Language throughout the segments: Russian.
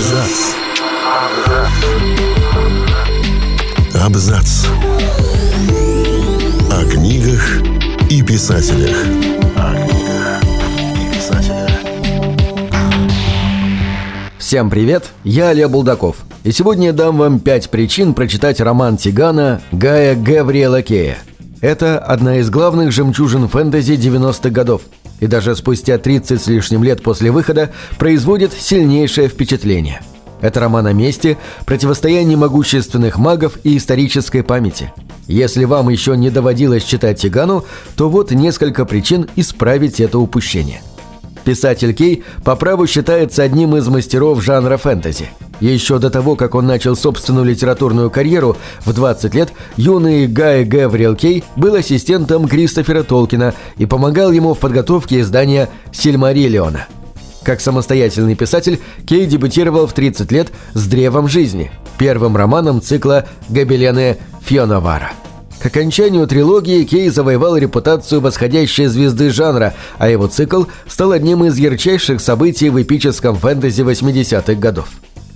Абзац. Абзац. О книгах и писателях. О книгах и писателях. Всем привет, я Илья Булдаков. И сегодня я дам вам пять причин прочитать роман Тигана Гая Гавриэла Кея. Это одна из главных жемчужин фэнтези 90-х годов. И даже спустя 30 с лишним лет после выхода производит сильнейшее впечатление. Это роман о мести, противостоянии могущественных магов и исторической памяти. Если вам еще не доводилось читать Тигану, то вот несколько причин исправить это упущение. Писатель Кей по праву считается одним из мастеров жанра фэнтези. Еще до того, как он начал собственную литературную карьеру, в 20 лет юный Гай Гавриэл Кей был ассистентом Кристофера Толкина и помогал ему в подготовке издания «Сильмариллиона». Как самостоятельный писатель, Кей дебютировал в 30 лет с «Древом жизни», первым романом цикла «Гобелены Фионавара». К окончанию трилогии Кей завоевал репутацию восходящей звезды жанра, а его цикл стал одним из ярчайших событий в эпическом фэнтези 80-х годов.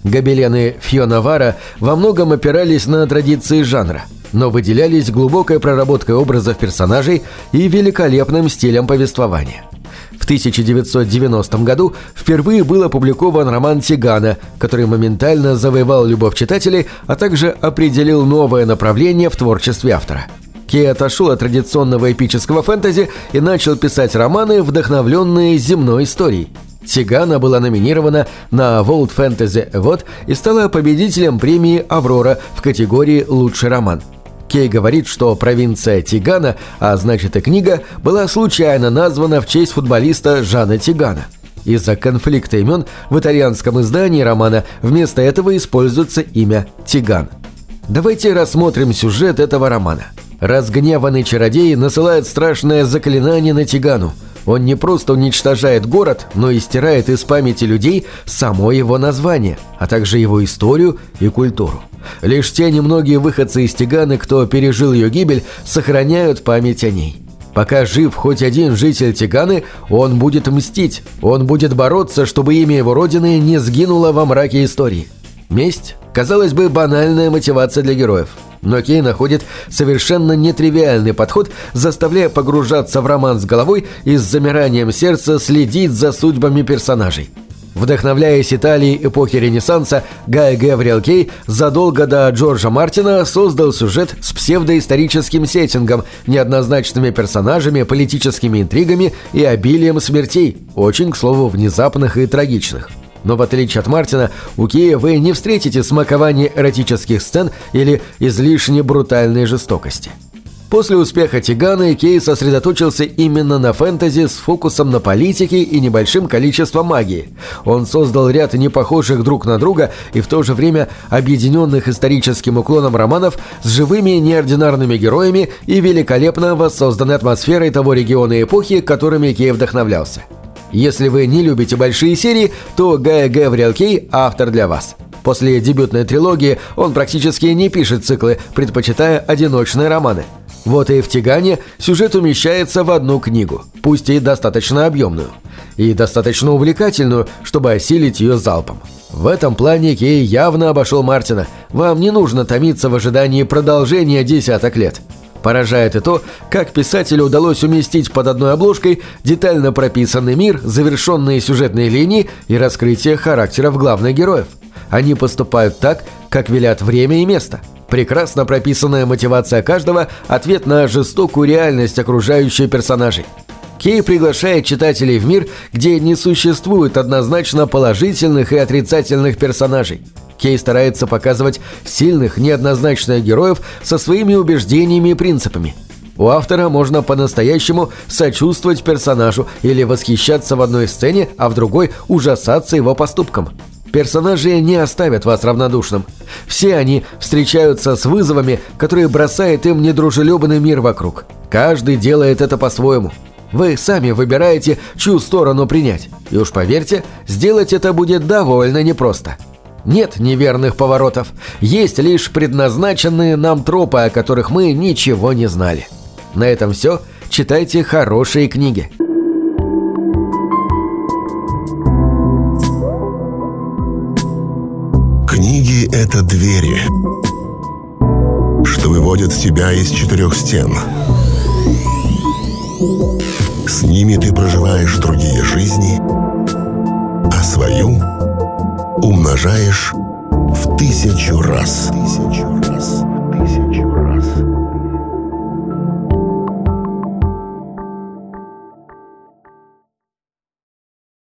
Гобелены Фионавара во многом опирались на традиции жанра, но выделялись глубокой проработкой образов персонажей и великолепным стилем повествования. В 1990 году впервые был опубликован роман Тигана, который моментально завоевал любовь читателей, а также определил новое направление в творчестве автора. Кей отошел от традиционного эпического фэнтези и начал писать романы, вдохновленные земной историей. Тигана была номинирована на World Fantasy Award и стала победителем премии «Аврора» в категории «Лучший роман». Кей говорит, что провинция Тигана, а значит и книга, была случайно названа в честь футболиста Жана Тигана. Из-за конфликта имен в итальянском издании романа вместо этого используется имя Тиган. Давайте рассмотрим сюжет этого романа. Разгневанный чародей насылает страшное заклинание на Тигану. Он не просто уничтожает город, но и стирает из памяти людей само его название, а также его историю и культуру. Лишь те немногие выходцы из Тиганы, кто пережил ее гибель, сохраняют память о ней. Пока жив хоть один житель Тиганы, он будет мстить, он будет бороться, чтобы имя его родины не сгинуло во мраке истории. Месть, казалось бы, банальная мотивация для героев. Но Кей находит совершенно нетривиальный подход, заставляя погружаться в роман с головой и с замиранием сердца следить за судьбами персонажей. Вдохновляясь Италией эпохи Ренессанса, Гай Гавриэл Кей задолго до Джорджа Мартина создал сюжет с псевдоисторическим сеттингом, неоднозначными персонажами, политическими интригами и обилием смертей, очень, к слову, внезапных и трагичных. Но в отличие от Мартина, у Кея вы не встретите смакование эротических сцен или излишне брутальной жестокости. После успеха Тигана Кей сосредоточился именно на фэнтези с фокусом на политике и небольшим количеством магии. Он создал ряд непохожих друг на друга и в то же время объединенных историческим уклоном романов с живыми неординарными героями и великолепно воссозданной атмосферой того региона и эпохи, которыми Кей вдохновлялся. Если вы не любите большие серии, то Гая Гавриэл Кей – автор для вас. После дебютной трилогии он практически не пишет циклы, предпочитая одиночные романы. Вот и в «Тигане» сюжет умещается в одну книгу, пусть и достаточно объемную. И достаточно увлекательную, чтобы осилить ее залпом. В этом плане Кей явно обошел Мартина. Вам не нужно томиться в ожидании продолжения десяток лет. Поражает и то, как писателю удалось уместить под одной обложкой детально прописанный мир, завершенные сюжетные линии и раскрытие характеров главных героев. Они поступают так, как велят время и место. Прекрасно прописанная мотивация каждого – ответ на жестокую реальность окружающих персонажей. Кей приглашает читателей в мир, где не существует однозначно положительных и отрицательных персонажей – Кей старается показывать сильных, неоднозначных героев со своими убеждениями и принципами. У автора можно по-настоящему сочувствовать персонажу или восхищаться в одной сцене, а в другой ужасаться его поступкам. Персонажи не оставят вас равнодушным. Все они встречаются с вызовами, которые бросает им недружелюбный мир вокруг. Каждый делает это по-своему. Вы сами выбираете, чью сторону принять. И уж поверьте, сделать это будет довольно непросто. Нет неверных поворотов, есть лишь предназначенные нам тропы, о которых мы ничего не знали. На этом все. Читайте хорошие книги. Книги — это двери, что выводят тебя из четырех стен. С ними ты проживаешь другие жизни, а свою умножаешь в тысячу раз.